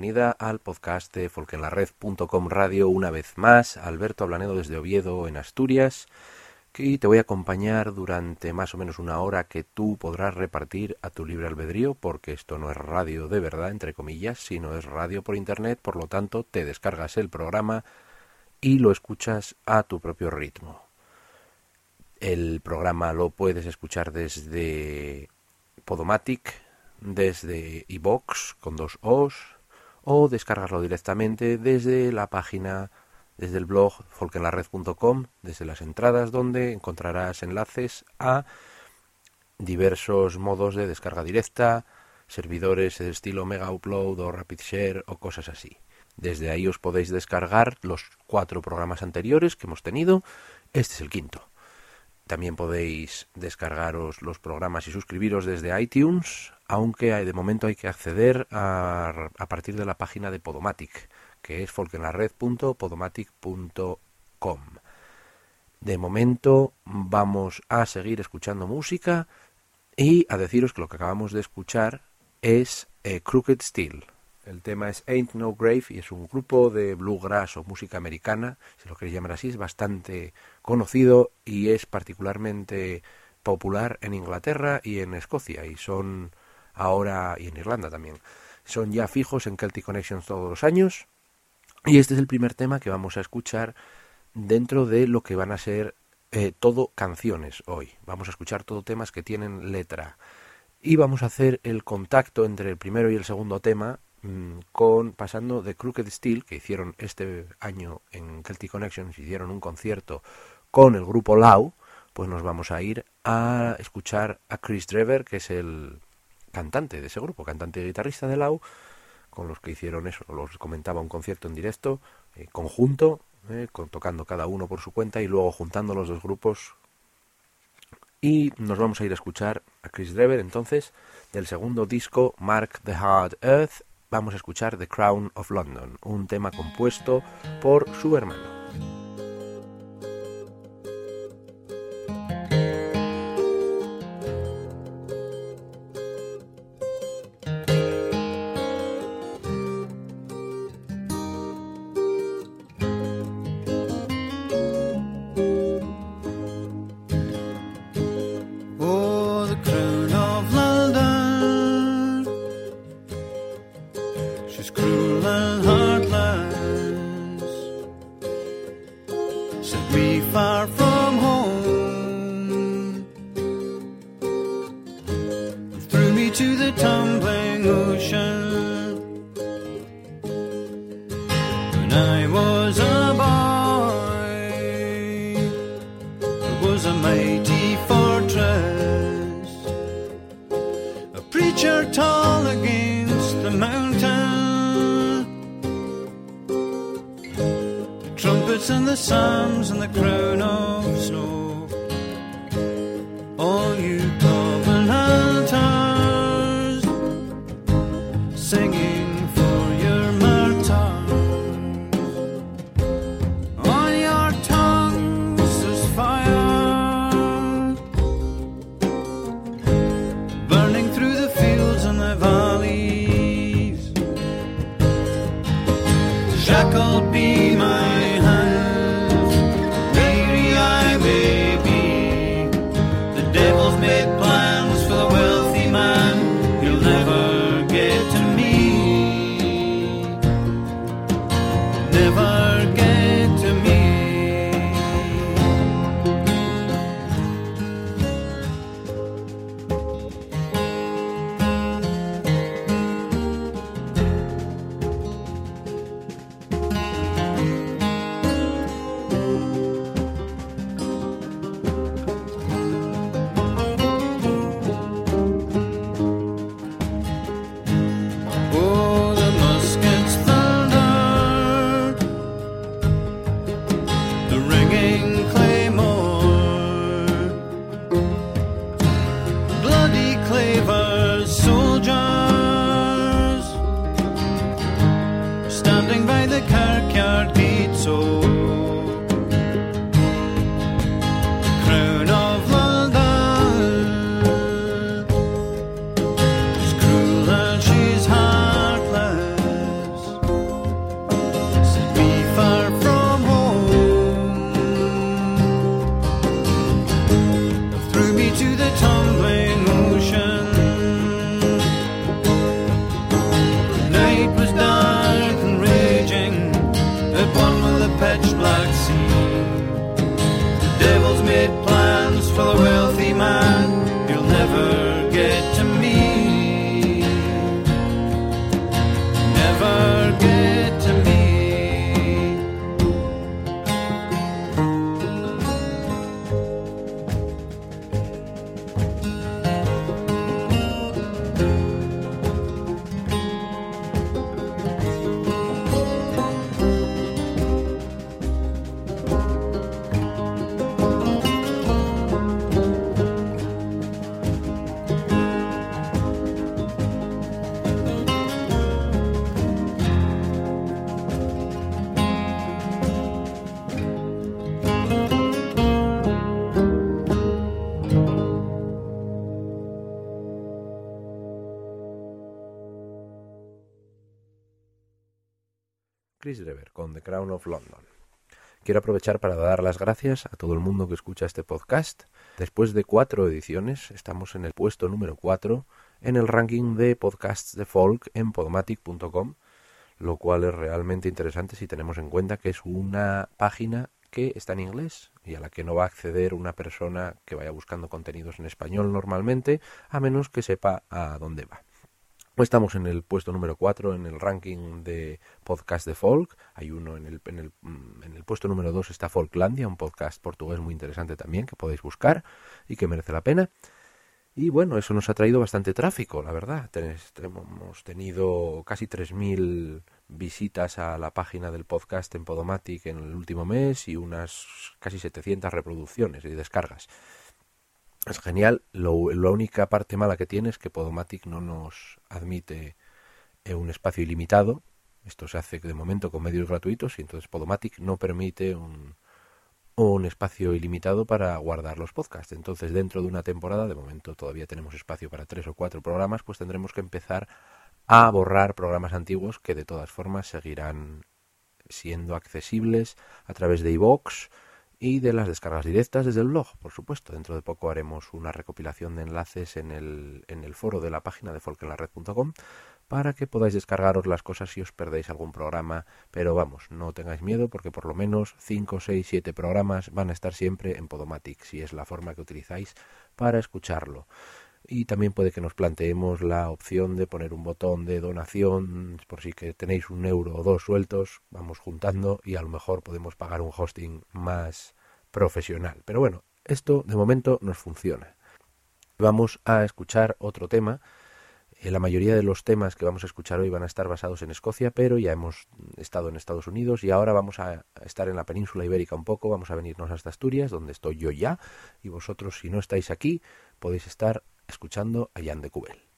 Bienvenida al podcast de folkenlared.com radio una vez más. Alberto Ablanedo desde Oviedo, en Asturias, que te voy a acompañar durante más o menos una hora que tú podrás repartir a tu libre albedrío, porque esto no es radio de verdad, entre comillas, sino es radio por internet, por lo tanto te descargas el programa y lo escuchas a tu propio ritmo. El programa lo puedes escuchar desde Podomatic, desde iBox con dos O's o descargarlo directamente desde la página, desde el blog folkenlared.com, desde las entradas donde encontrarás enlaces a diversos modos de descarga directa, servidores de estilo Mega Upload o Rapid Share o cosas así. Desde ahí os podéis descargar los cuatro programas anteriores que hemos tenido. Este es el quinto. También podéis descargaros los programas y suscribiros desde iTunes, aunque de momento hay que acceder a, partir de la página de Podomatic, que es folkenlared.podomatic.com. De momento vamos a seguir escuchando música y a deciros que lo que acabamos de escuchar es eh, Crooked Steel, El tema es Ain't No Grave y es un grupo de bluegrass o música americana, si lo queréis llamar así, es bastante conocido y es particularmente popular en Inglaterra y en Escocia y son ahora y en Irlanda también. Son ya fijos en Celtic Connections todos los años y este es el primer tema que vamos a escuchar dentro de lo que van a ser eh, todo canciones hoy. Vamos a escuchar todo temas que tienen letra y vamos a hacer el contacto entre el primero y el segundo tema con pasando de Crooked Steel que hicieron este año en Celtic Connections hicieron un concierto con el grupo Lau pues nos vamos a ir a escuchar a Chris Drever, que es el cantante de ese grupo, cantante y guitarrista de Lau, con los que hicieron eso, los comentaba un concierto en directo, eh, conjunto, eh, tocando cada uno por su cuenta y luego juntando los dos grupos. Y nos vamos a ir a escuchar a Chris Drever entonces del segundo disco Mark the Hard Earth. Vamos a escuchar The Crown of London, un tema compuesto por su hermano. should be far from Crown of London. Quiero aprovechar para dar las gracias a todo el mundo que escucha este podcast. Después de cuatro ediciones, estamos en el puesto número cuatro en el ranking de podcasts de folk en podomatic.com, lo cual es realmente interesante si tenemos en cuenta que es una página que está en inglés y a la que no va a acceder una persona que vaya buscando contenidos en español normalmente, a menos que sepa a dónde va. Estamos en el puesto número 4 en el ranking de podcast de folk. Hay uno en el, en el, mm, en el puesto número 2 está Folklandia, un podcast portugués muy interesante también que podéis buscar y que merece la pena. Y bueno, eso nos ha traído bastante tráfico, la verdad. hemos tenido casi 3.000 visitas a la página del podcast en Podomatic en el último mes y unas casi 700 reproducciones y descargas. Es genial. Lo, la única parte mala que tiene es que Podomatic no nos admite un espacio ilimitado. Esto se hace de momento con medios gratuitos y entonces Podomatic no permite un, un espacio ilimitado para guardar los podcasts. Entonces, dentro de una temporada, de momento todavía tenemos espacio para tres o cuatro programas, pues tendremos que empezar a borrar programas antiguos que de todas formas seguirán siendo accesibles a través de iVoox y de las descargas directas desde el blog, por supuesto. Dentro de poco haremos una recopilación de enlaces en el, en el foro de la página de folkenlared.com para que podáis descargaros las cosas si os perdéis algún programa, pero vamos, no tengáis miedo porque por lo menos 5, 6, 7 programas van a estar siempre en Podomatic, si es la forma que utilizáis para escucharlo. Y también puede que nos planteemos la opción de poner un botón de donación, por si que tenéis un euro o dos sueltos, vamos juntando y a lo mejor podemos pagar un hosting más profesional. Pero bueno, esto de momento nos funciona. Vamos a escuchar otro tema eh, la mayoría de los temas que vamos a escuchar hoy van a estar basados en Escocia, pero ya hemos estado en Estados Unidos y ahora vamos a estar en la península ibérica un poco, vamos a venirnos hasta Asturias, donde estoy yo ya, y vosotros si no estáis aquí podéis estar escuchando a Jan de Cubel.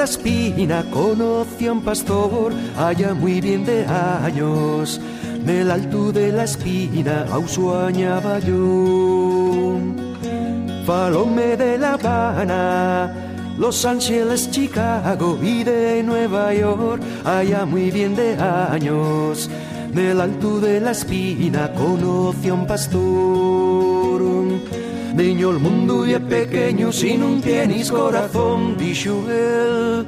La espina conocí a un pastor allá muy bien de años. Del alto de la espina ausuañaba yo. Falome de La Habana, Los Ángeles, Chicago y de Nueva York, allá muy bien de años. Del alto de la espina conocí un pastor Niño, el mundo y es pequeño si no tienes corazón, dijo él.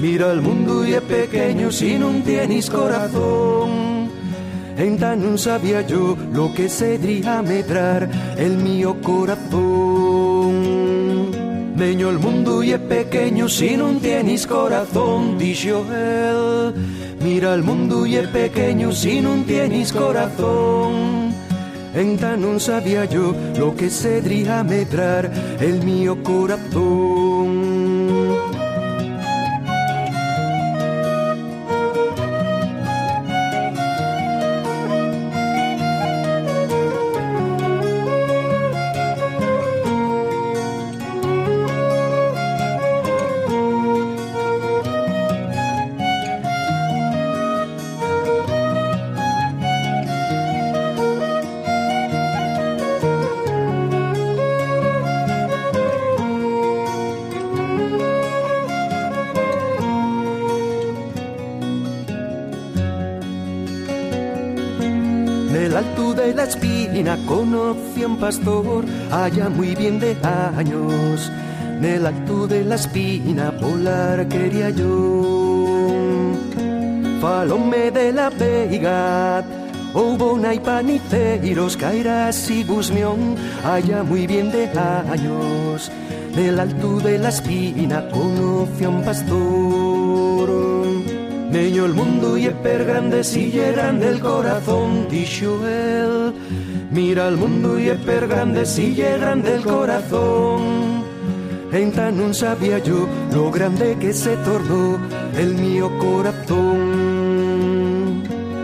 Mira, el mundo y es pequeño si no tienes corazón. Entonces no sabía yo lo que sería medrar el mío corazón. Niño, el mundo y es pequeño si no tienes corazón, dijo él. Mira, el mundo y es pequeño si no tienes corazón. Entonces no sabía yo lo que sería medrar el mío corazón. Un pastor allá muy bien de años. En el alto de la espina polar quería yo. Falome de la vega, hubo una y paniceiros, cairás y busmión, allá muy bien de años. En el alto de la espina conocí a un pastor. Niño el mundo y es per grande si grande el corazón, dijo él Mira el mundo y es per grande, sigue grande el corazón. En tan no sabía yo lo grande que se tornó el mío corazón.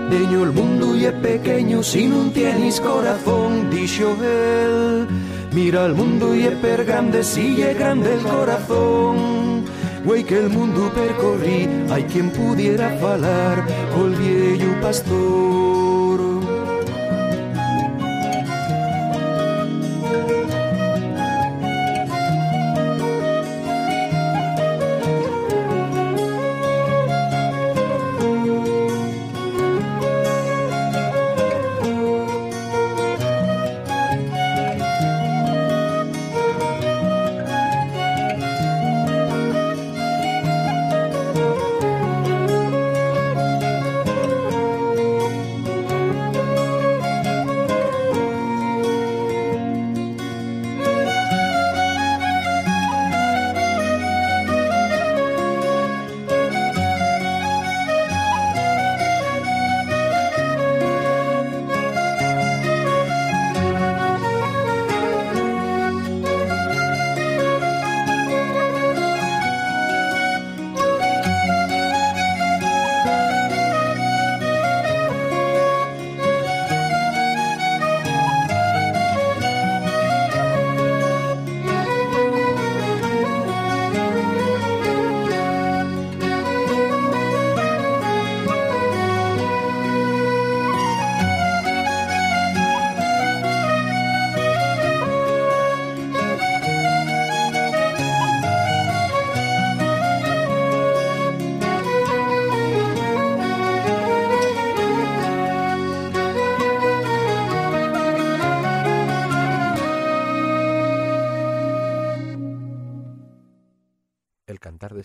Niño, el mundo y es pequeño si no tienes corazón, dijo él. Mira el mundo y es per grande, sigue grande el corazón. Güey que el mundo percorrí, hay quien pudiera falar col viejo pastor.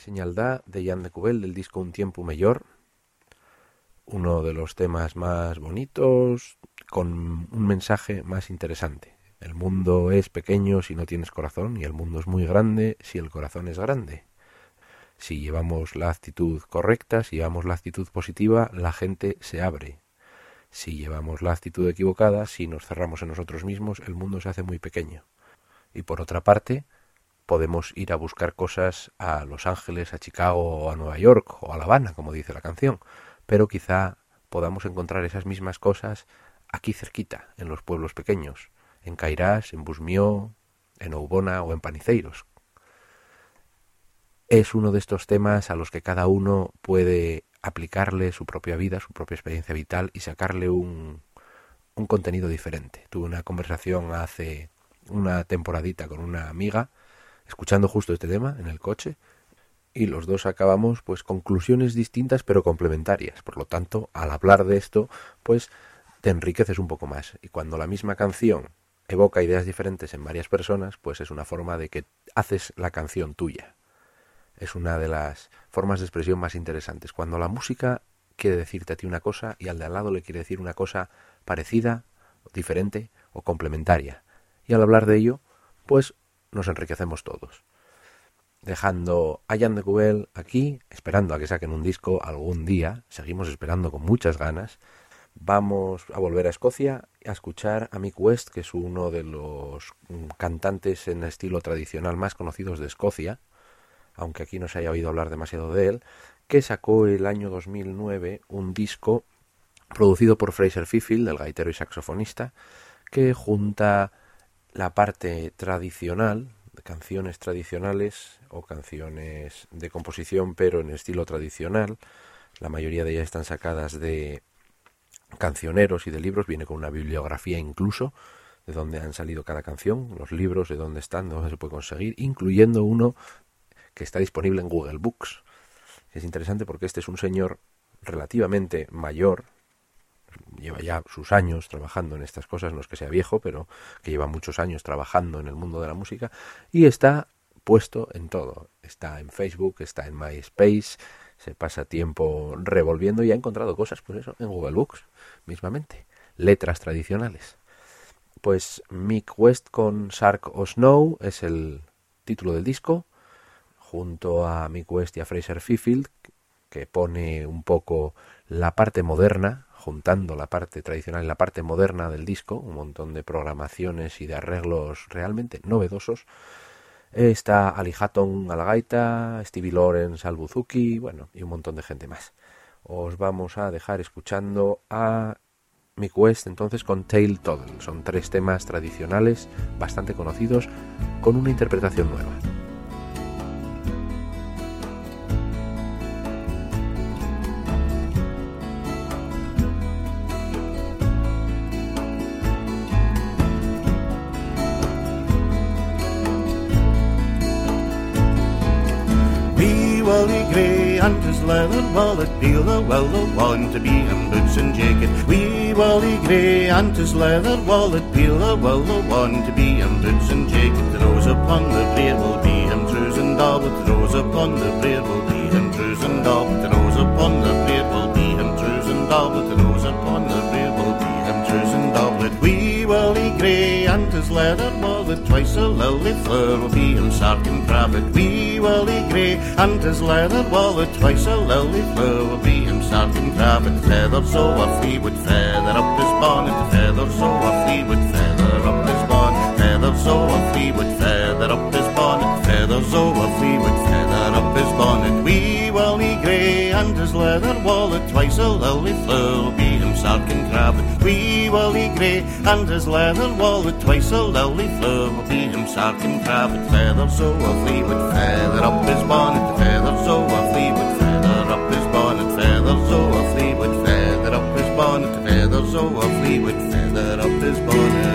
Señaldá de Jan de Cubel del disco Un tiempo mayor, uno de los temas más bonitos con un mensaje más interesante. El mundo es pequeño si no tienes corazón y el mundo es muy grande si el corazón es grande. Si llevamos la actitud correcta, si llevamos la actitud positiva, la gente se abre. Si llevamos la actitud equivocada, si nos cerramos en nosotros mismos, el mundo se hace muy pequeño. Y por otra parte, podemos ir a buscar cosas a Los Ángeles, a Chicago o a Nueva York o a La Habana, como dice la canción, pero quizá podamos encontrar esas mismas cosas aquí cerquita, en los pueblos pequeños, en Cairás, en Busmió, en Oubona o en Paniceiros. Es uno de estos temas a los que cada uno puede aplicarle su propia vida, su propia experiencia vital y sacarle un, un contenido diferente. Tuve una conversación hace una temporadita con una amiga escuchando justo este tema en el coche y los dos acabamos pues conclusiones distintas pero complementarias. Por lo tanto, al hablar de esto, pues te enriqueces un poco más. Y cuando la misma canción evoca ideas diferentes en varias personas, pues es una forma de que haces la canción tuya. Es una de las formas de expresión más interesantes. Cuando la música quiere decirte a ti una cosa y al de al lado le quiere decir una cosa parecida, diferente o complementaria. Y al hablar de ello, pues nos enriquecemos todos. Dejando a Jan de Cubel aquí, esperando a que saquen un disco algún día, seguimos esperando con muchas ganas. Vamos a volver a Escocia a escuchar a Mick West, que es uno de los cantantes en estilo tradicional más conocidos de Escocia, aunque aquí no se haya oído hablar demasiado de él, que sacó el año 2009 un disco producido por Fraser Fifield, el gaitero y saxofonista, que junta la parte tradicional, canciones tradicionales o canciones de composición pero en estilo tradicional, la mayoría de ellas están sacadas de cancioneros y de libros, viene con una bibliografía incluso de dónde han salido cada canción, los libros, de dónde están, de dónde se puede conseguir, incluyendo uno que está disponible en Google Books. Es interesante porque este es un señor relativamente mayor, lleva ya sus años trabajando en estas cosas, no es que sea viejo, pero que lleva muchos años trabajando en el mundo de la música y está puesto en todo. Está en Facebook, está en MySpace, se pasa tiempo revolviendo y ha encontrado cosas, pues eso, en Google Books, mismamente, letras tradicionales. Pues Mick West con Shark o Snow es el título del disco, junto a Mick West y a Fraser Fifield, que pone un poco la parte moderna juntando la parte tradicional y la parte moderna del disco, un montón de programaciones y de arreglos realmente novedosos. Está Ali Hatton a la gaita, Stevie Lawrence al buzuki, bueno, y un montón de gente más. Os vamos a dejar escuchando a Mick West entonces con Tail Toddle. Son tres temas tradicionales bastante conocidos con una interpretación nueva. Leather wallet, dealer, well, the one to be in boots and jacket. Wee Wally Grey and his leather wallet, well, the one to be in boots and jacket. The rose upon the brae will be him, trews and dobblet. The rose upon the brae will be him, trews and dobblet. The rose upon the brae will be him, trews and dobblet. The rose upon the brae will be him, trews and dobblet. Wee Wally Grey and his leather wallet, twice a lily fleur will be him, sark and cravat. Wee Wally Grey and his leather wallet, twice a lily fleur will be him Sergeant Cravat, feather so a flea would feather up his bonnet, feather so a flea would feather up his bonnet, feather so a flea would feather up his bonnet, feather so a flea would feather up his bonnet. Wee Wally Grey and his leather wallet, twice a lily will be him Sergeant Cravat, wee Wally Grey and his leather wallet, twice a lily will be him Sergeant Cravat, feather so a flea would feather feather up his bonnet, feather so a flea would feather up his bonnet, feather so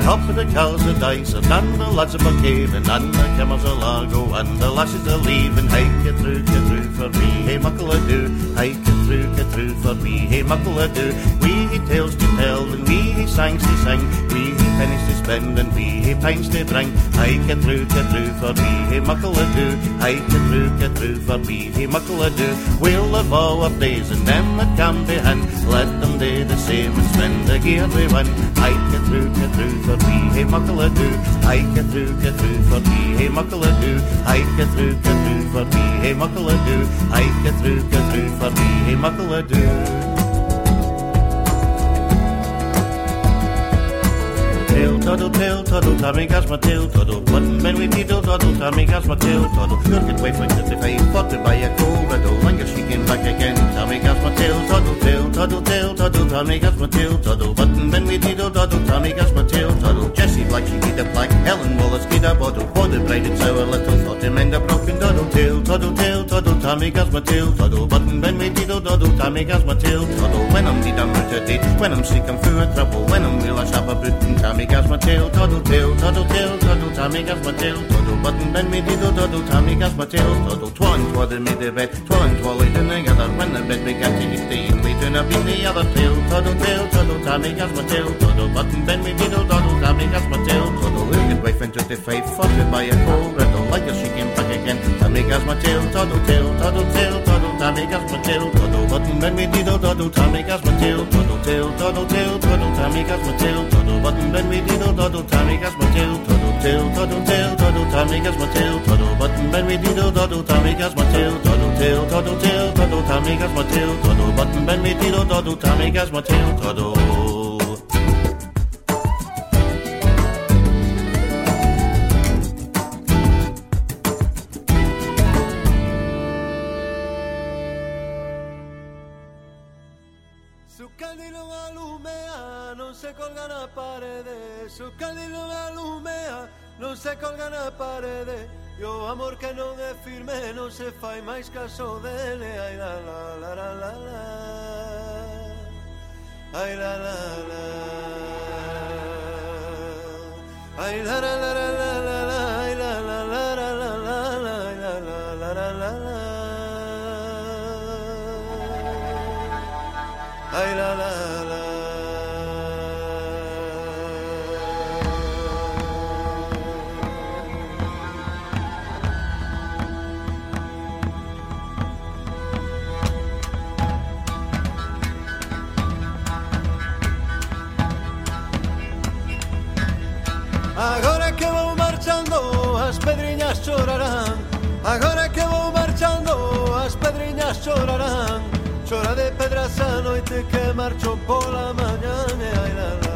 Top of the cows are dice, and the lads are caving, and the camels are largo, and the lasses are leaving. Hey, get through, get through for me, hey, muckle a do. Hey, get through, get through for me, hey, muckle a do. We he tales to tell, and we songs to sing, we pennies to spend and we hae pints to bring. I get through, get through for we hae muckle ado. I get through, get through for we hae muckle ado. We'll live all our days and them that can be hand. Let them do the same and spend the gear we win. I get through, get through for we hae muckle ado. I get through, get through for we hae muckle ado. I get through, get through for we hae muckle ado. I get through, get through for we hae muckle ado. Toddle tail, toddle, Tommy gas my tail, toddle, button ben we diddle, toddle, Tommy gas my tail, toddle, look at for the fay, fought to buy a riddle, longer she came back again, Tommy gas my tail, toddle tail, toddle tail, toddle, Tommy gas my tail, toddle, button ben we diddle, toddle, Tommy gas my tail, toddle, Jessie black, she get a black, Helen Wallace get a bottle, body braided sour little, thought him end a broken doddle. Tail, toddle tail, toddle, Tommy gas my tail, toddle, button ben we diddle, toddle, Tommy gas my tail, toddle, when I'm need I'm rooted, when I'm sick I'm through a trouble, when I'm real I shop a boot and Tommy gas my tail, toddle tail, toddle tail, toddle Tommy gas my tail, toddle button bend me diddle, toddle Tommy gas my tail, toddle twan twaddle me the bed, twan twalled in the other, when the bed began to hit the in, we turn up in the other tail, toddle tail, toddle Tommy gas my tail, toddle button bend me diddle, toddle Tommy gas my tail, toddle wicked wife into the fight, fought by a cold riddle, like a came back again, Tommy gas my tail, toddle tail, toddle tail, toddle amigas Mateo, todo button ben metido, todo amigas Mateo, todo teo, todo teo, todo amigas Mateo, todo button ben metido, todo amigas Mateo, todo teo, todo teo, todo amigas Mateo, todo button ben metido, todo amigas Mateo, todo teo, todo teo, todo amigas Mateo, todo button ben metido, todo amigas Mateo, todo. non se colga na parede E o amor que non é firme non se fai máis caso dele Ai la la la la la la Ai la la la Ai la la la la la la la Ai la la la la la la la Ai la la la la la la Ai la la Agora que vou marchando as pedriñas chorarán. Agora que vou marchando as pedriñas chorarán. Chora de pedras a noite que marcho pola mañá e ai la la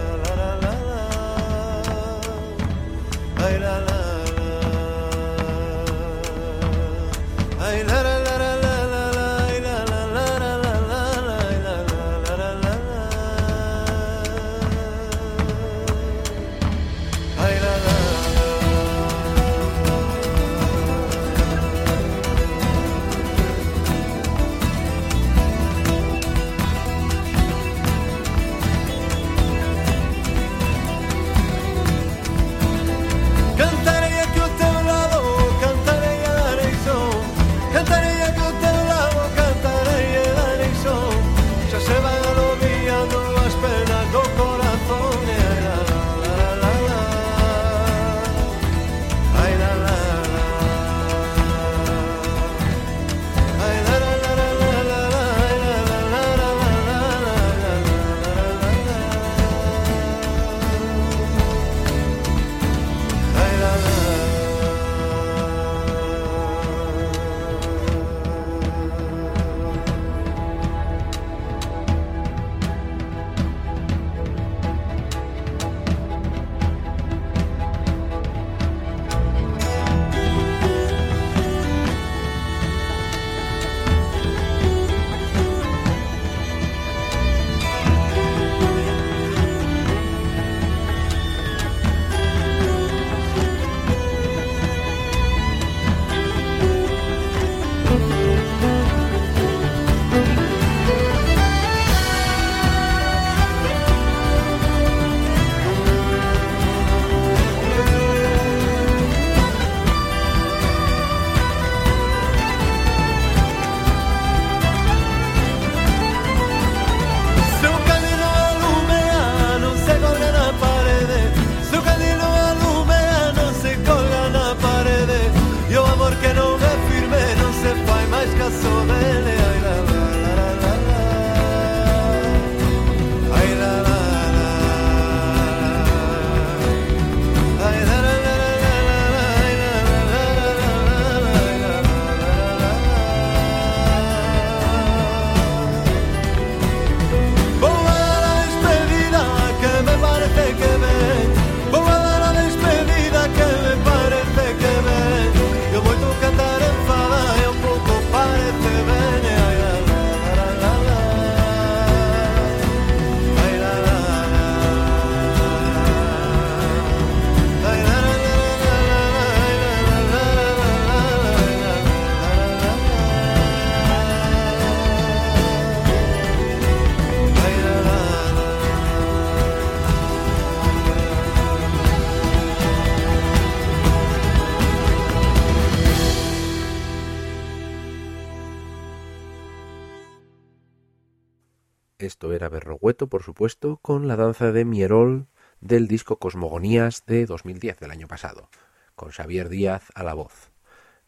Era Berrogueto, por supuesto, con la danza de Mierol del disco Cosmogonías de 2010, del año pasado, con Xavier Díaz a la voz.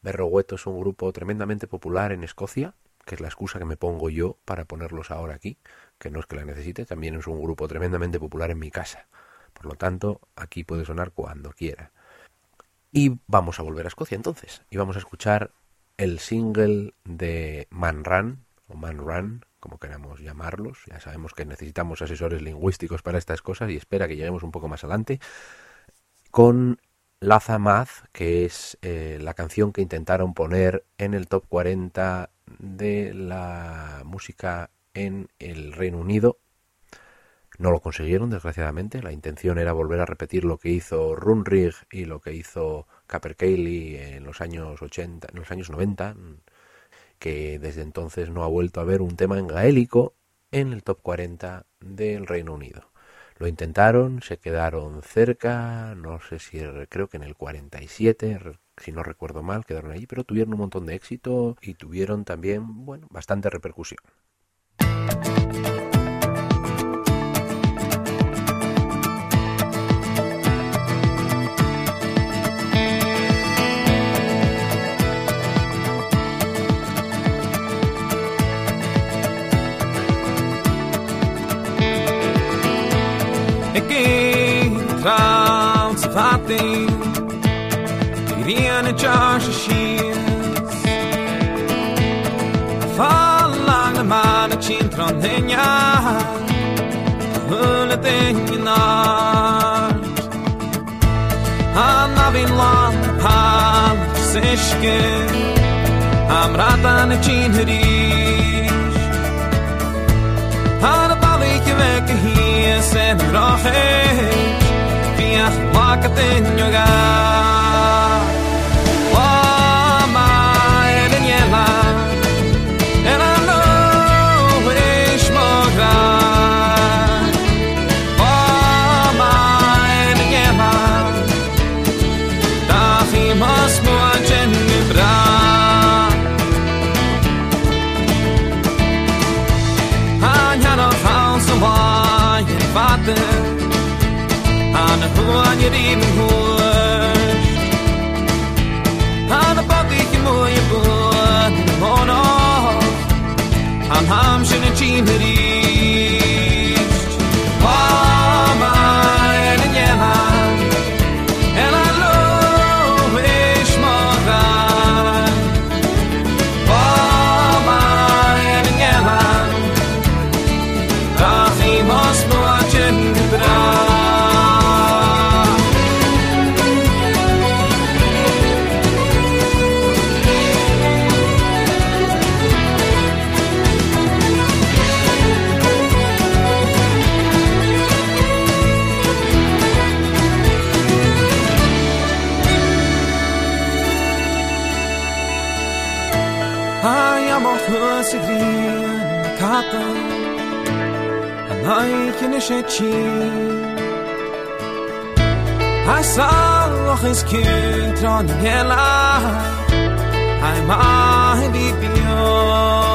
Berrogueto es un grupo tremendamente popular en Escocia, que es la excusa que me pongo yo para ponerlos ahora aquí, que no es que la necesite, también es un grupo tremendamente popular en mi casa. Por lo tanto, aquí puede sonar cuando quiera. Y vamos a volver a Escocia entonces, y vamos a escuchar el single de Man Run, o Man Run, como queramos llamarlos. Ya sabemos que necesitamos asesores lingüísticos para estas cosas y espera que lleguemos un poco más adelante. Con Laza Math, que es eh, la canción que intentaron poner en el top 40 de la música en el Reino Unido. No lo consiguieron, desgraciadamente. La intención era volver a repetir lo que hizo Runrig y lo que hizo Capercaillie en los años 80, en los años 90, que desde entonces no ha vuelto a haber un tema en gaélico en el top 40 del Reino Unido. Lo intentaron, se quedaron cerca, no sé si creo que en el 47, si no recuerdo mal, quedaron allí, pero tuvieron un montón de éxito y tuvieron también, bueno, bastante repercusión. a jar of shears. Fall along the man a chin tron henya Hula ding nart An avin lan pan sishke Am ratan a chin hirish Har balik vek hier sen roche Fiach lakat in your someone you'd even hoard. Han a bagi ki mo ye bun, mon off. Han ham I saw geschehen. Hassan noch ist Kind und Hela, einmal wie wir.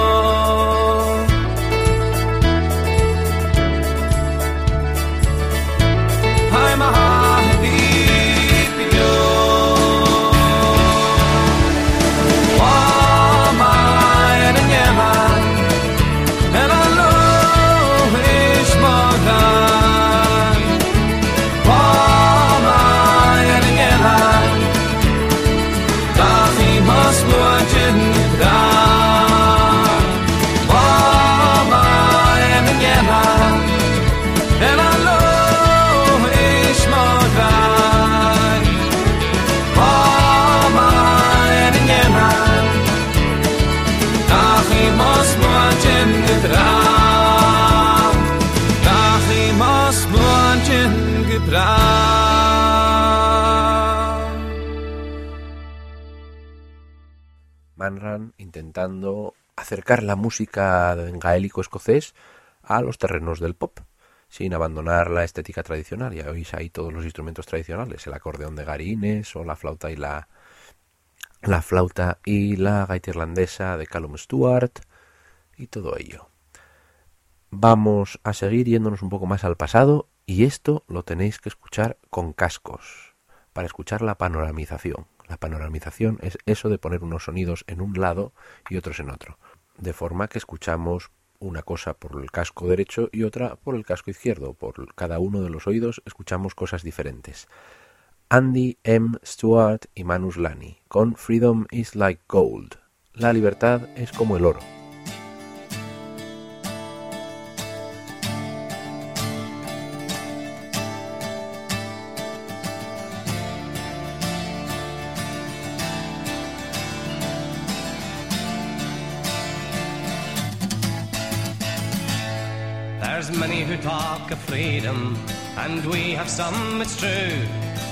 Intentando acercar la música en gaélico escocés a los terrenos del pop, sin abandonar la estética tradicional. Ya oís ahí todos los instrumentos tradicionales, el acordeón de Garines o la flauta y la la flauta y la gaita irlandesa de Callum Stewart y todo ello. Vamos a seguir yéndonos un poco más al pasado y esto lo tenéis que escuchar con cascos para escuchar la panoramización. La panoramización es eso de poner unos sonidos en un lado y otros en otro, de forma que escuchamos una cosa por el casco derecho y otra por el casco izquierdo. Por cada uno de los oídos escuchamos cosas diferentes. Andy M. Stewart y Manus Lani con Freedom is like gold. La libertad es como el oro. Many who talk of freedom, and we have some, it's true.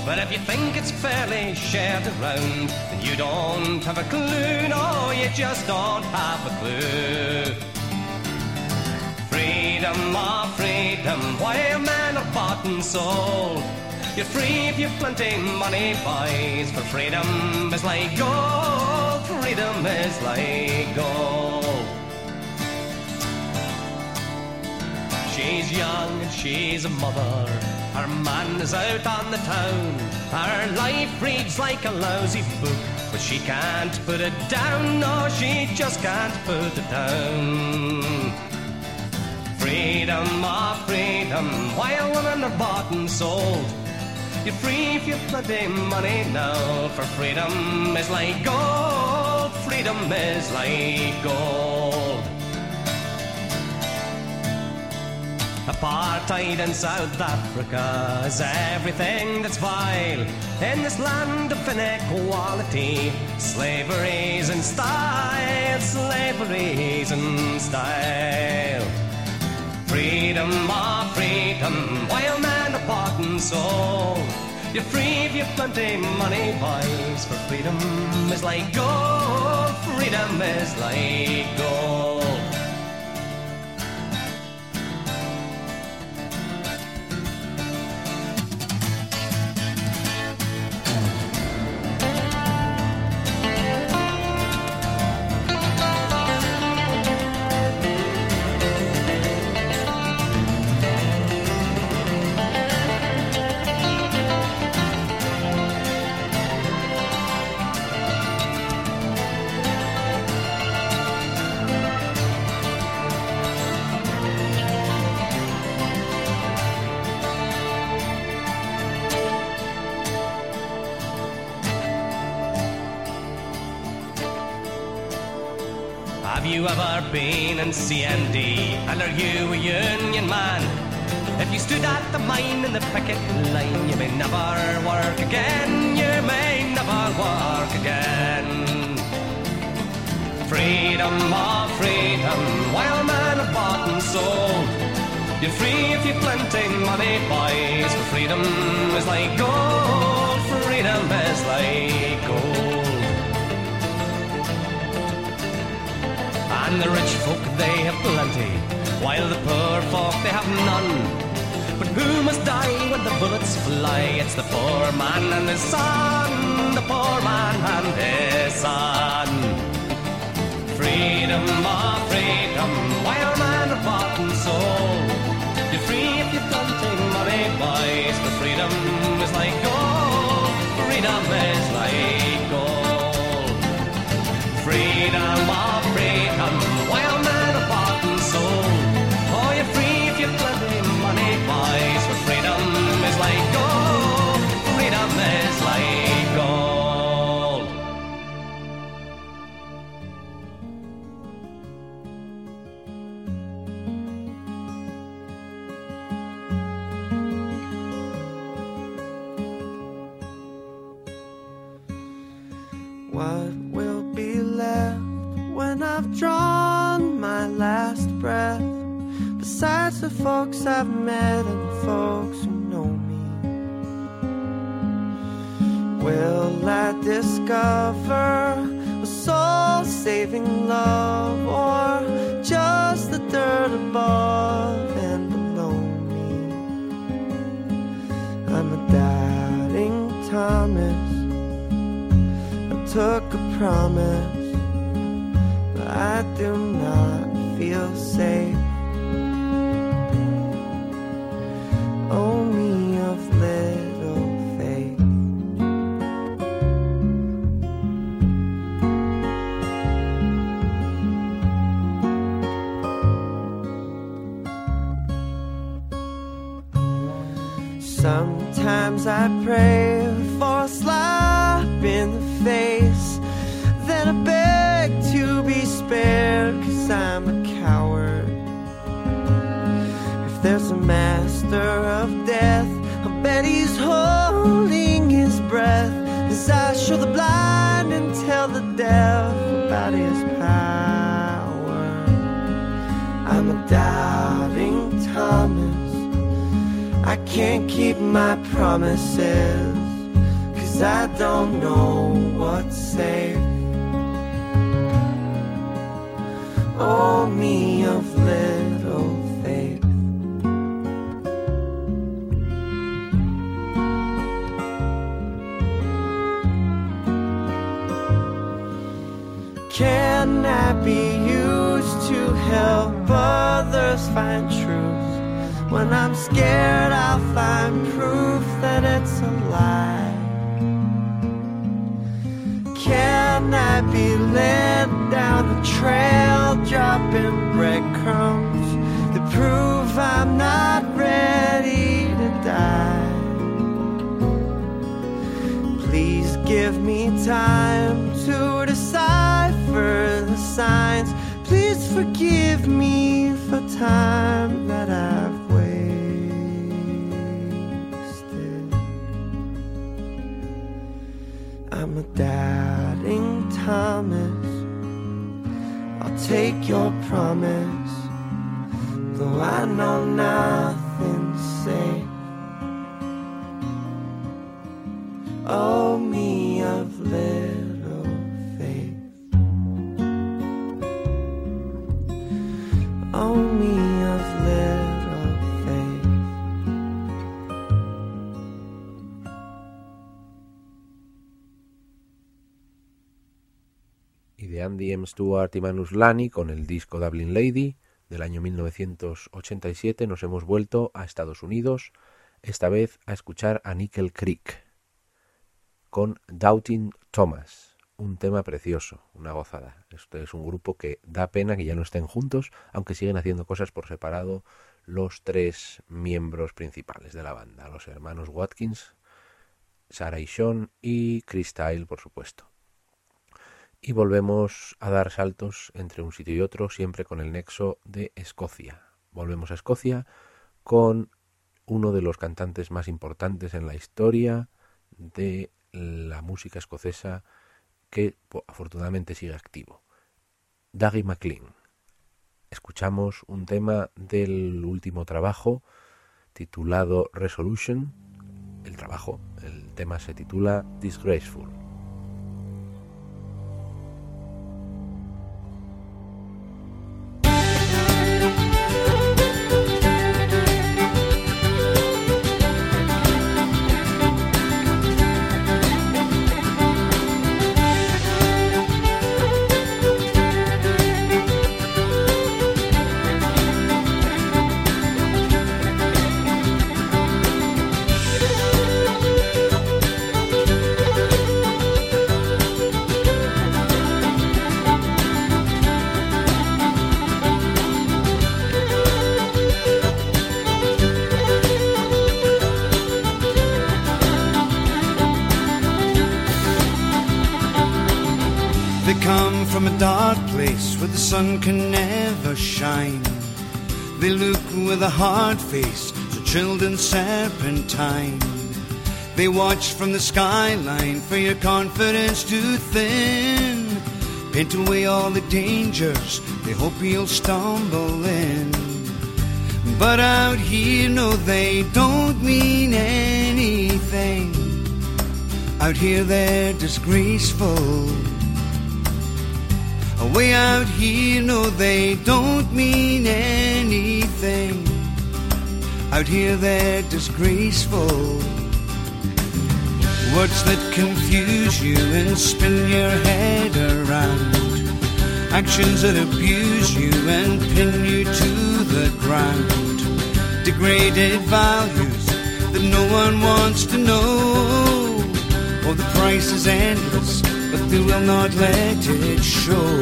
But if you think it's fairly shared around, then you don't have a clue, no, you just don't have a clue. Freedom, ah, freedom, while men are bought and sold. You're free if you've plenty money, boys, for freedom is like gold, freedom is like gold. She's young and she's a mother. Her man is out on the town. Her life reads like a lousy book, but she can't put it down. No, she just can't put it down. Freedom, ah, freedom, while women are bought and sold. You're free if you've plenty money now, for freedom is like gold. Freedom is like gold. Apartheid in South Africa is everything that's vile in this land of inequality. Slavery's in style, slavery's in style. Freedom, ah, freedom, while man bought and sold. You're free if you've plenty money, boys, for freedom is like gold. Freedom is like gold. In And are you a union man? If you stood at the mine in the picket line, you may never work again. You may never work again. Freedom, oh freedom, while man of bought and sold. You're free if you've plenty money, boys. For freedom is like gold. Freedom is like And the rich folk, they have plenty, while the poor folk, they have none. But who must die when the bullets fly? It's the poor man and his son, the poor man and his son. Freedom, oh freedom, while man are bought and sold. You're free if you've plenty money, boys, but freedom is like gold. Freedom is like gold. Freedom, oh the folks I've met and the folks who know me, will I discover a soul saving love or just the dirt above and below me? I'm a doubting Thomas. I took a promise, but I do not feel safe. Me of little faith. Sometimes I pray for a slap in the face. Deaf about his power. I'm a doubting Thomas. I can't keep my promises, cause I don't know what's safe. Oh, me of little Can I be used to help others find truth? When I'm scared, I'll find proof that it's a lie. Can I be led down the trail, dropping breadcrumbs that prove I'm not ready to die? Please give me time to over the signs. Please forgive me for time that I've wasted. I'm a doubting Thomas. I'll take your promise, though I know nothing's safe. Oh, me of living. Y de Andy M. Stewart y Manus Lani con el disco Dublin Lady del año 1987 nos hemos vuelto a Estados Unidos, esta vez a escuchar a Nickel Creek con Doubting Thomas un tema precioso, una gozada. Este es un grupo que da pena que ya no estén juntos, aunque siguen haciendo cosas por separado los tres miembros principales de la banda, los hermanos Watkins, Sarah y Sean y Chris Tyle, por supuesto. Y volvemos a dar saltos entre un sitio y otro, siempre con el nexo de Escocia. Volvemos a Escocia con uno de los cantantes más importantes en la historia de la música escocesa que afortunadamente sigue activo. Dougie MacLean. Escuchamos un tema del último trabajo titulado Resolution. El trabajo, el tema se titula Disgraceful. Face, chilled and serpentine. They watch from the skyline for your confidence to thin. Paint away all the dangers, they hope you'll stumble in. But out here, no, they don't mean anything. Out here, they're disgraceful. Way out here, no, they don't mean anything. Out here, they're disgraceful. Words that confuse you and spin your head around. Actions that abuse you and pin you to the ground. Degraded values that no one wants to know. Oh, the price is endless but they will not let it show.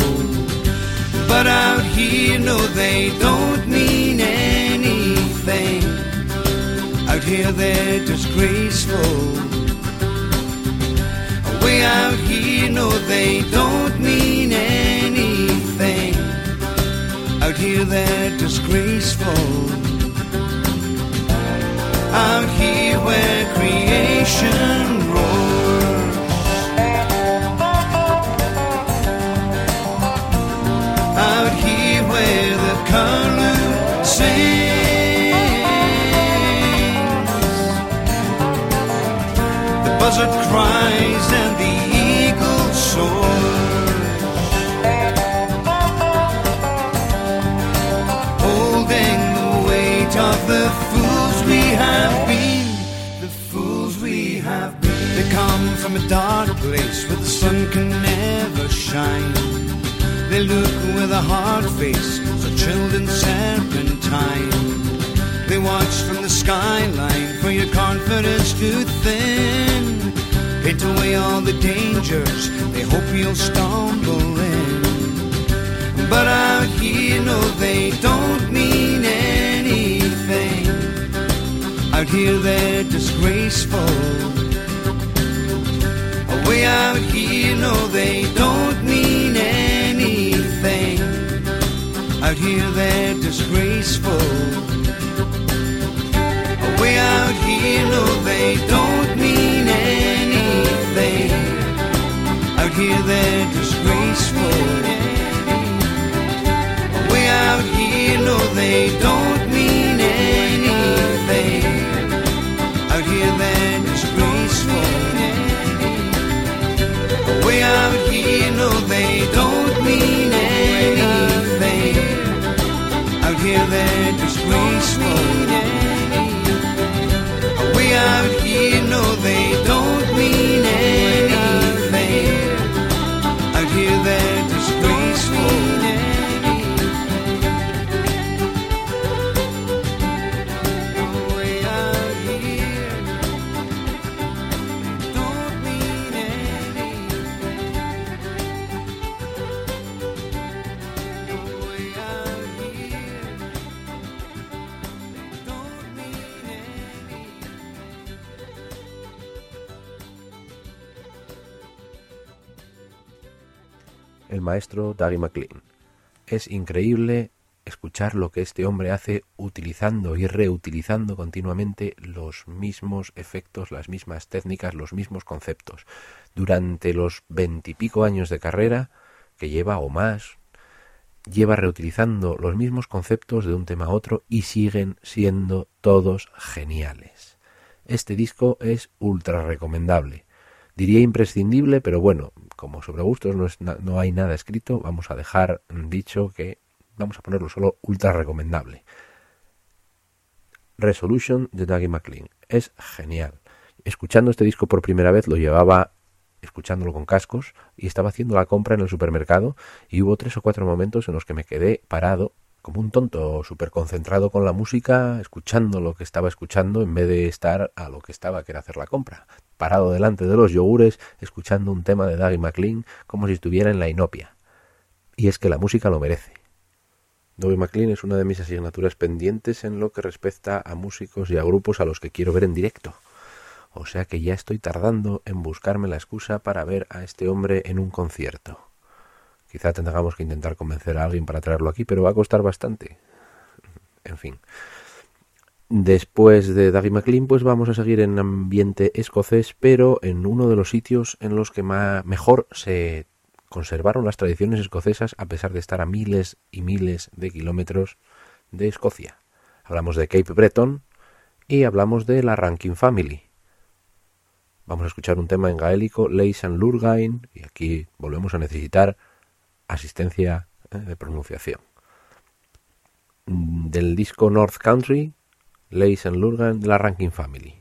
But out here, no, they don't mean anything. Out here, they're disgraceful. Way out here, no, they don't mean anything. Out here, they're disgraceful. Out here, where creation buzzard cries and the eagle soars. Holding the weight of the fools we have been, the fools we have been. They come from a dark place where the sun can never shine. They look with a hard face, so chilled and serpentine. They watch from the skyline for your confidence to thin. Paint away all the dangers, they hope you'll stumble in. But out here, no, they don't mean anything. Out here, they're disgraceful. Away out here, no, they don't mean anything. Out here, they're disgraceful. Away out here, no, they don't maestro MacLean. Es increíble escuchar lo que este hombre hace utilizando y reutilizando continuamente los mismos efectos, las mismas técnicas, los mismos conceptos. Durante los veintipico años de carrera que lleva o más, lleva reutilizando los mismos conceptos de un tema a otro y siguen siendo todos geniales. Este disco es ultra recomendable. Diría imprescindible, pero bueno, como sobre gustos no, es no hay nada escrito, vamos a dejar dicho que vamos a ponerlo solo ultra recomendable. Resolution de Dougie MacLean. Es genial. Escuchando este disco por primera vez lo llevaba escuchándolo con cascos y estaba haciendo la compra en el supermercado y hubo tres o cuatro momentos en los que me quedé parado como un tonto, súper concentrado con la música, escuchando lo que estaba escuchando en vez de estar a lo que estaba, que era hacer la compra. Parado delante de los yogures, escuchando un tema de Dougie MacLean como si estuviera en la inopia. Y es que la música lo merece. Dougie MacLean es una de mis asignaturas pendientes en lo que respecta a músicos y a grupos a los que quiero ver en directo. O sea que ya estoy tardando en buscarme la excusa para ver a este hombre en un concierto. Quizá tengamos que intentar convencer a alguien para traerlo aquí, pero va a costar bastante. En fin. Después de Dougie MacLean, pues vamos a seguir en ambiente escocés, pero en uno de los sitios en los que mejor se conservaron las tradiciones escocesas a pesar de estar a miles y miles de kilómetros de Escocia. Hablamos de Cape Breton y hablamos de la Rankin Family. Vamos a escuchar un tema en gaélico, Leis and Lurgain, y aquí volvemos a necesitar asistencia eh, de pronunciación. Mm, del disco North Country, Leis and Lurgain de la Rankin Family.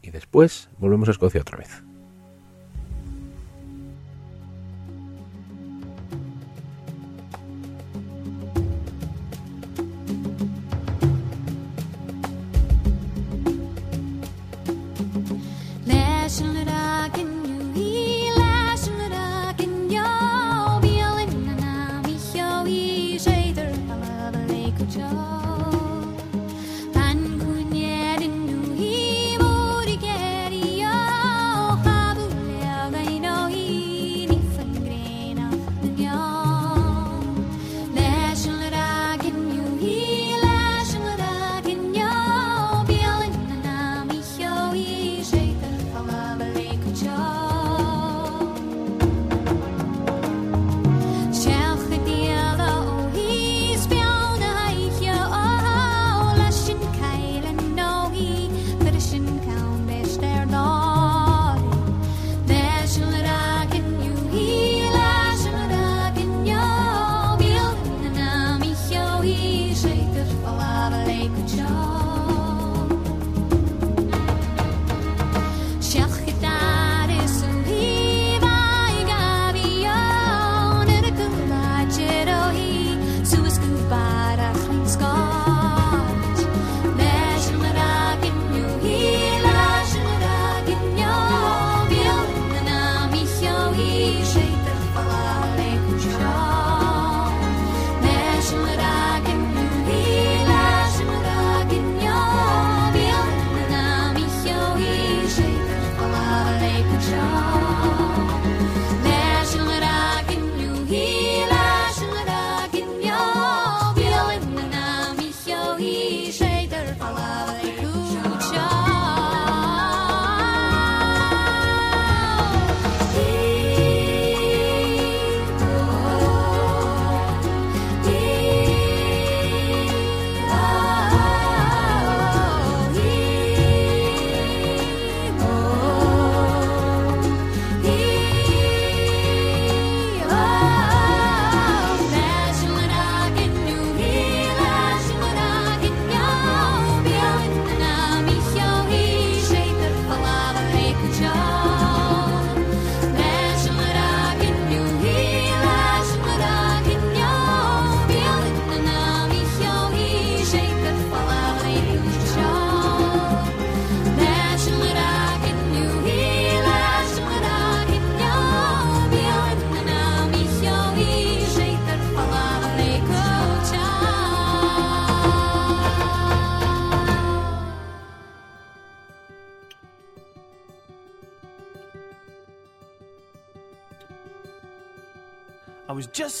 Y después volvemos a Escocia otra vez.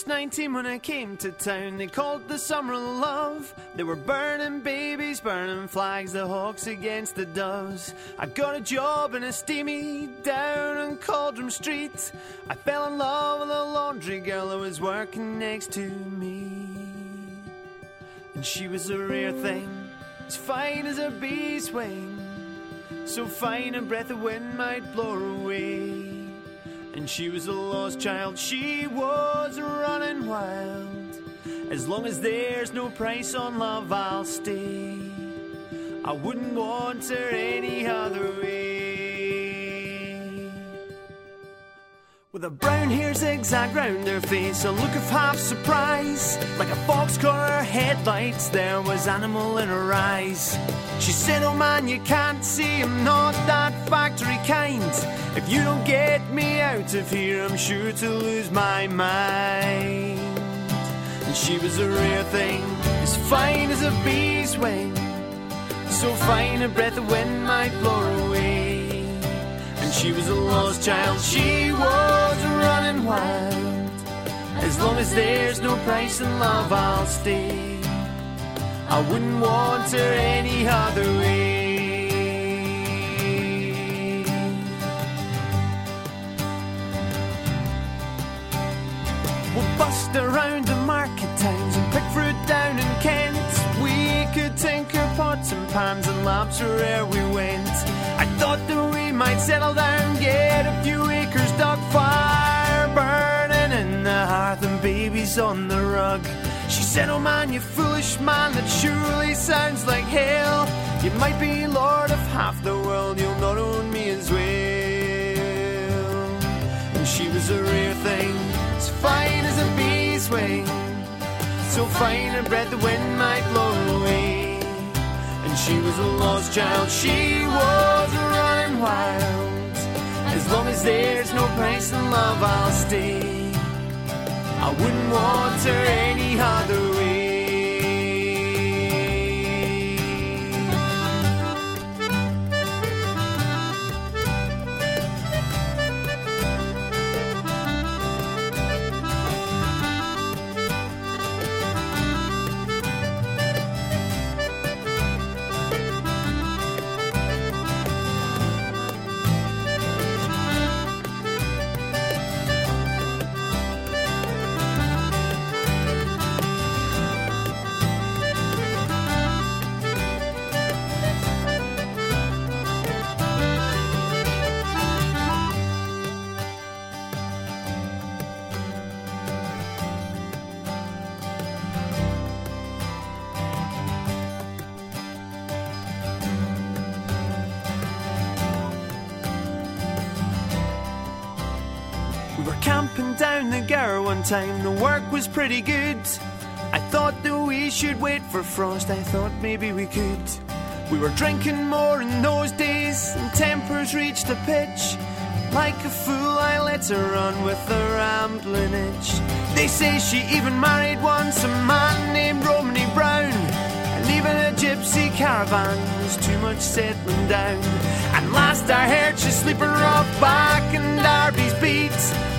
Just 19 when I came to town. They called the summer love. They were burning babies, burning flags, the hawks against the doves. I got a job in a steamy down on Cauldron Street. I fell in love with a laundry girl who was working next to me. And she was a rare thing, as fine as a bee's wing. So fine a breath of wind might blow her away. And she was a lost child, she was running wild. As long as there's no price on love, I'll stay. I wouldn't want her any other way. A brown hair zigzag round her face, a look of half surprise. Like a fox her headlights, there was animal in her eyes. She said, Oh man, you can't see I'm not that factory kind. If you don't get me out of here, I'm sure to lose my mind. And she was a rare thing, as fine as a bee's wing. So fine a breath of wind might blow away. And she was a lost child, she was running wild. As long as there's no price in love, I'll stay. I wouldn't want her any other way. We'll bust around the market towns and pick fruit down in Kent. We could tinker pots and pans and lamps wherever we went. I thought that we might settle down, get a few acres, dog babies on the rug. She said, Oh man, you foolish man, that surely sounds like hell. You might be lord of half the world, you'll not own me as well. And she was a rare thing, as fine as a bee's wing. So fine a breath the wind might blow away. And she was a lost child, she was running wild. As long as there's no price in love, I'll stay. I wouldn't want her any other the Gower one time, the work was pretty good. I thought that we should wait for frost, I thought maybe we could. We were drinking more in those days, and tempers reached a pitch. Like a fool, I let her run with a rambling itch. They say she even married once a man named Romney Brown. And even a gypsy caravan was too much settling down. And last I heard she's sleeping rough back in Darby's beat.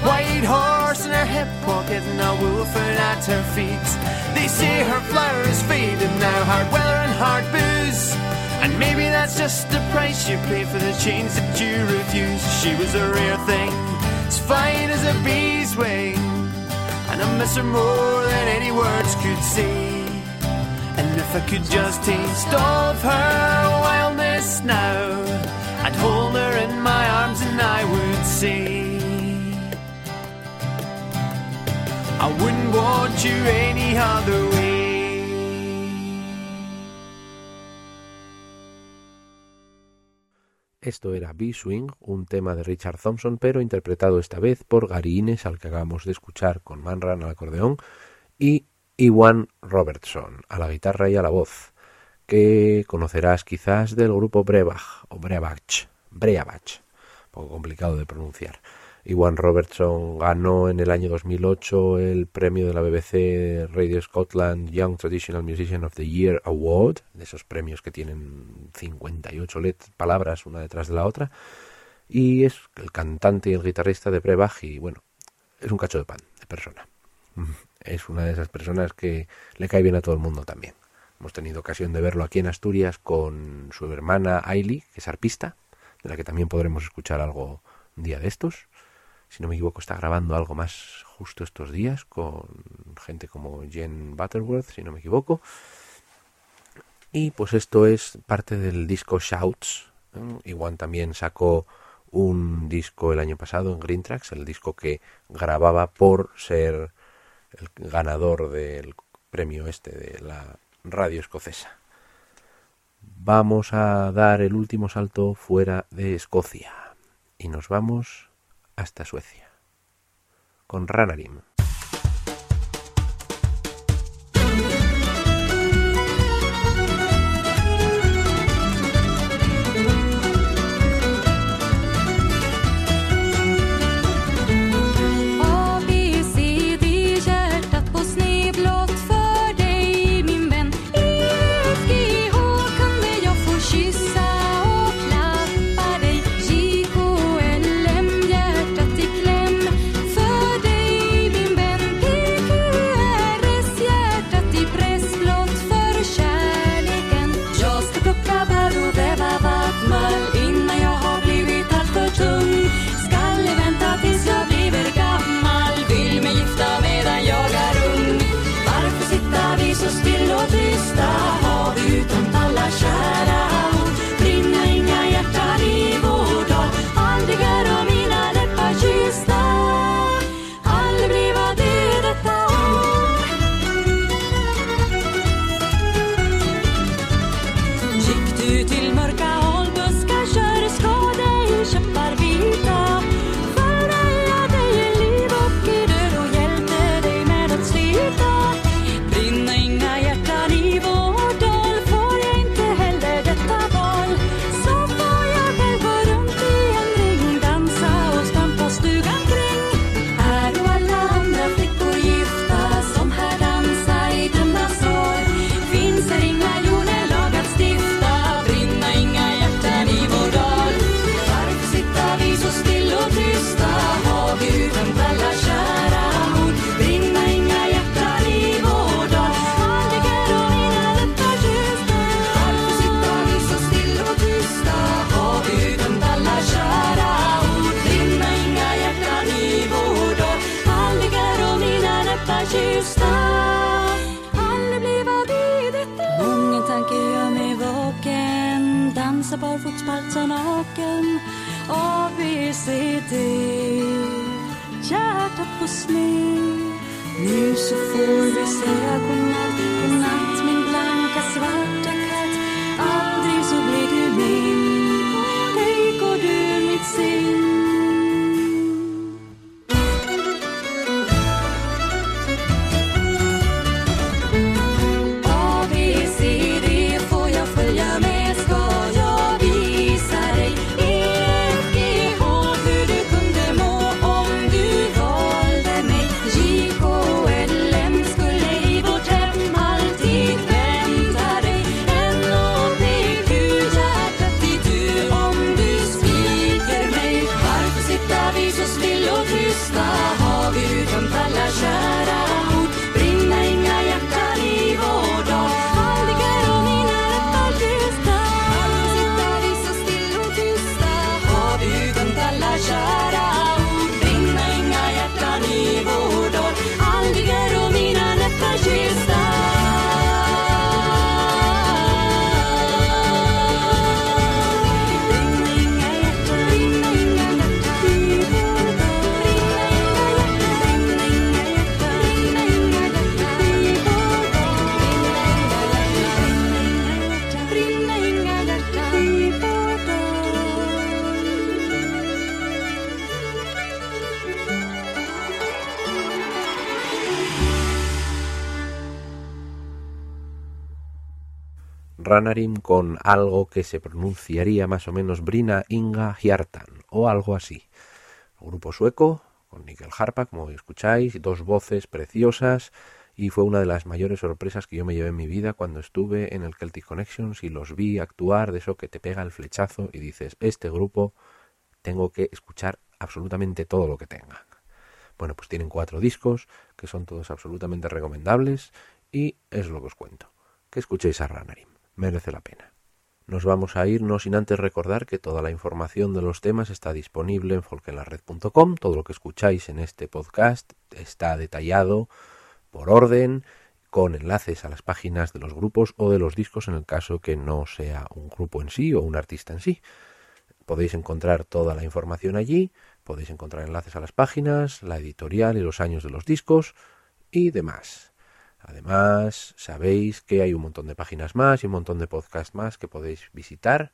White horse in her hip pocket and a wolfing at her feet. They say her flower is faded now, hard weather and hard booze. And maybe that's just the price you pay for the chains that you refuse. She was a rare thing, as fine as a bee's wing. And I miss her more than any words could say. And if I could just taste of her wildness now, I'd hold her in my arms and I would say, I wouldn't want you any other way. Esto era B-Swing, un tema de Richard Thompson, pero interpretado esta vez por Gary Innes, al que acabamos de escuchar con Manran al acordeón, y Iwan Robertson a la guitarra y a la voz, que conocerás quizás del grupo Brebach o Brebach, Breabach, poco complicado de pronunciar. Iwan Robertson ganó en el año 2008 el premio de la BBC Radio Scotland Young Traditional Musician of the Year Award, de esos premios que tienen 58 let palabras una detrás de la otra, y es el cantante y el guitarrista de Brebach y bueno, es un cacho de pan de persona. Es una de esas personas que le cae bien a todo el mundo también. Hemos tenido ocasión de verlo aquí en Asturias con su hermana Ailey, que es arpista, de la que también podremos escuchar algo un día de estos. Si no me equivoco, está grabando algo más justo estos días con gente como Jen Butterworth, si no me equivoco. Y pues esto es parte del disco Shouts. Igual también sacó un disco el año pasado en Green Tracks, el disco que grababa por ser el ganador del premio este de la radio escocesa. Vamos a dar el último salto fuera de Escocia y nos vamos hasta Suecia con Ranarim. se det Hjärtat på sned Nu så får vi säga godnatt Godnatt min blanka svart. Ranarim con algo que se pronunciaría más o menos Brina Inga Hjartan o algo así. Grupo sueco con Nickel Harpa, como escucháis, dos voces preciosas y fue una de las mayores sorpresas que yo me llevé en mi vida cuando estuve en el Celtic Connections y los vi actuar de eso que te pega el flechazo y dices, este grupo tengo que escuchar absolutamente todo lo que tenga. Bueno, pues tienen cuatro discos que son todos absolutamente recomendables y es lo que os cuento. Que escuchéis a Ranarim, merece la pena. Nos vamos a ir no sin antes recordar que toda la información de los temas está disponible en folkenlared.com. Todo lo que escucháis en este podcast está detallado por orden, con enlaces a las páginas de los grupos o de los discos en el caso que no sea un grupo en sí o un artista en sí. Podéis encontrar toda la información allí, podéis encontrar enlaces a las páginas, la editorial y los años de los discos y demás. Además, sabéis que hay un montón de páginas más y un montón de podcasts más que podéis visitar.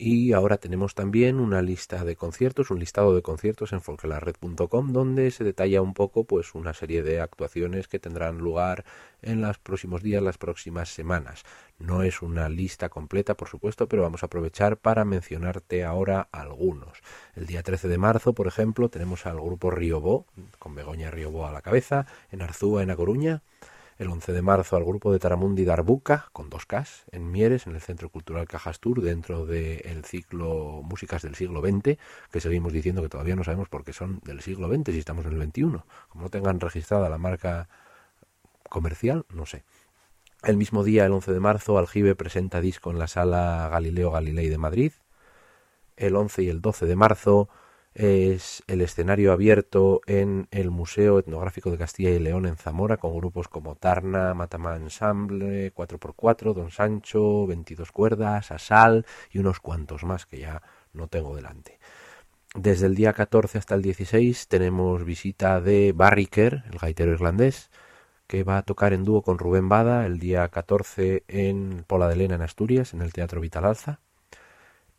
Y ahora tenemos también una lista de conciertos, un listado de conciertos en folklarred.com donde se detalla un poco pues una serie de actuaciones que tendrán lugar en los próximos días, las próximas semanas. No es una lista completa, por supuesto, pero vamos a aprovechar para mencionarte ahora algunos. El día 13 de marzo, por ejemplo, tenemos al grupo Riobó, con Begoña Riobó a la cabeza, en Arzúa, en A Coruña el 11 de marzo al grupo de Taramundi Darbuca, con dos Ks, en Mieres, en el Centro Cultural Cajastur, dentro del ciclo Músicas del siglo XX, que seguimos diciendo que todavía no sabemos por qué son del siglo XX si estamos en el XXI. Como no tengan registrada la marca comercial, no sé. El mismo día, el 11 de marzo, Aljibe presenta disco en la sala Galileo Galilei de Madrid. El 11 y el 12 de marzo, es el escenario abierto en el Museo Etnográfico de Castilla y León en Zamora con grupos como Tarna, Matama Ensemble, 4x4, Don Sancho, 22 cuerdas, Asal y unos cuantos más que ya no tengo delante. Desde el día 14 hasta el 16 tenemos visita de Barriker, el gaitero irlandés, que va a tocar en dúo con Rubén Bada el día 14 en Pola de Lena en Asturias, en el Teatro Vital Alza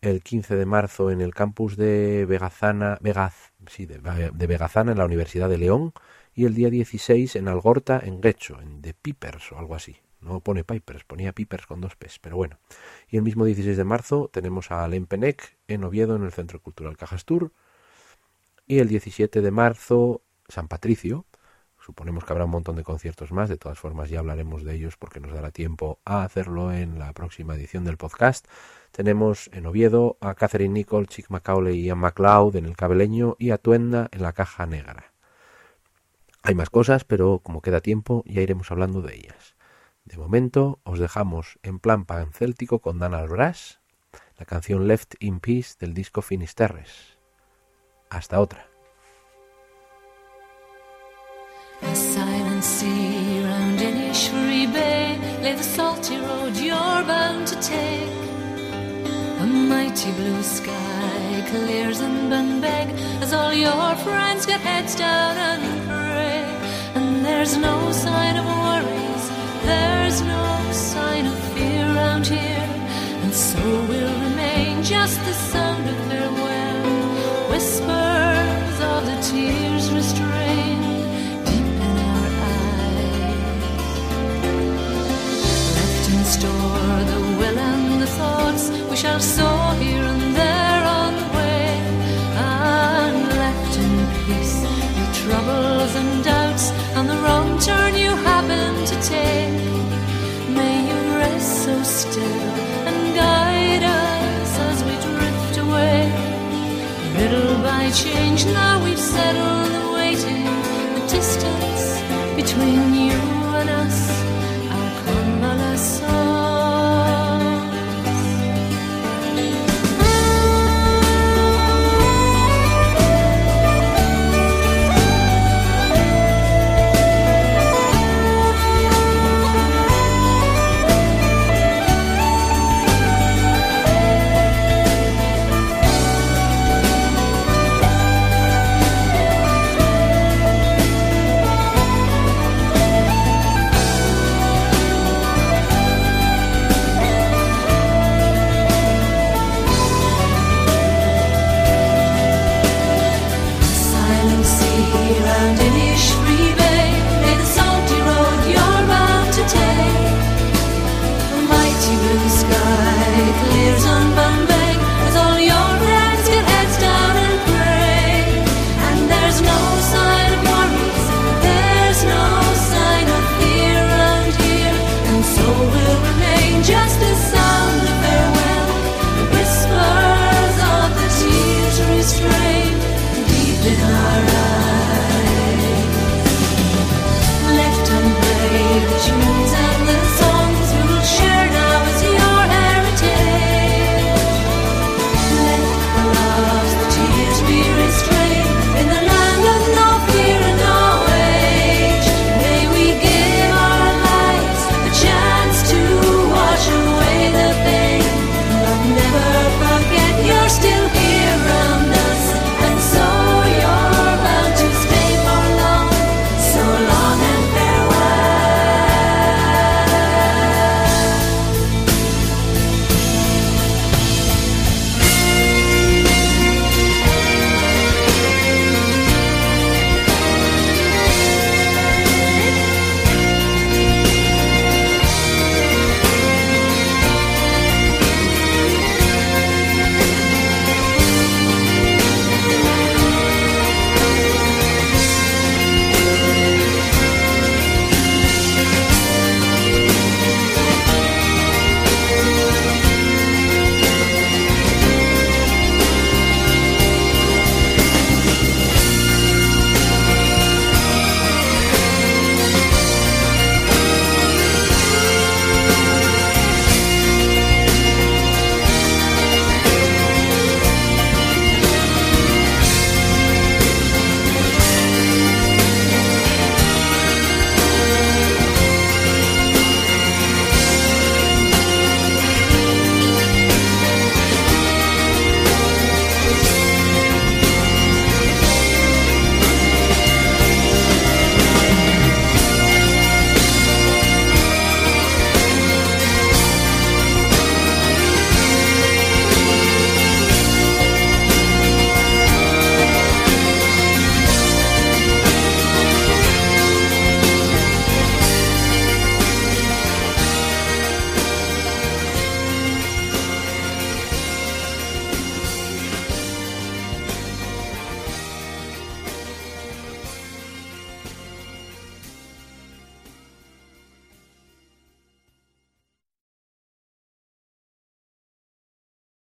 el 15 de marzo en el campus de Vegazana, de, Vegazana en la Universidad de León y el día 16 en Algorta en Guecho, en The Pipers o algo así. No pone Pipers, ponía Pipers con dos P's, pero bueno. Y el mismo 16 de marzo tenemos a Lempenec en Oviedo en el Centro Cultural Cajastur. Y el 17 de marzo San Patricio. Suponemos que habrá un montón de conciertos más, de todas formas ya hablaremos de ellos porque nos dará tiempo a hacerlo en la próxima edición del podcast. Tenemos en Oviedo a Catherine Nicole, Chick Macaulay y Ian MacLeod en el Cabeleño y a Tuenda en la Caja Negra. Hay más cosas, pero como queda tiempo ya iremos hablando de ellas. De momento os dejamos en plan pancéltico con Dan Albras, la canción Left in Peace del disco Finisterres. Hasta otra. A mighty blue sky clears in Bunbeg as all your friends get heads down and pray. And there's no sign of worries, there's no sign of fear around here. And so will remain just the sound of farewell, change, now we've settled the waiting, the distance between you.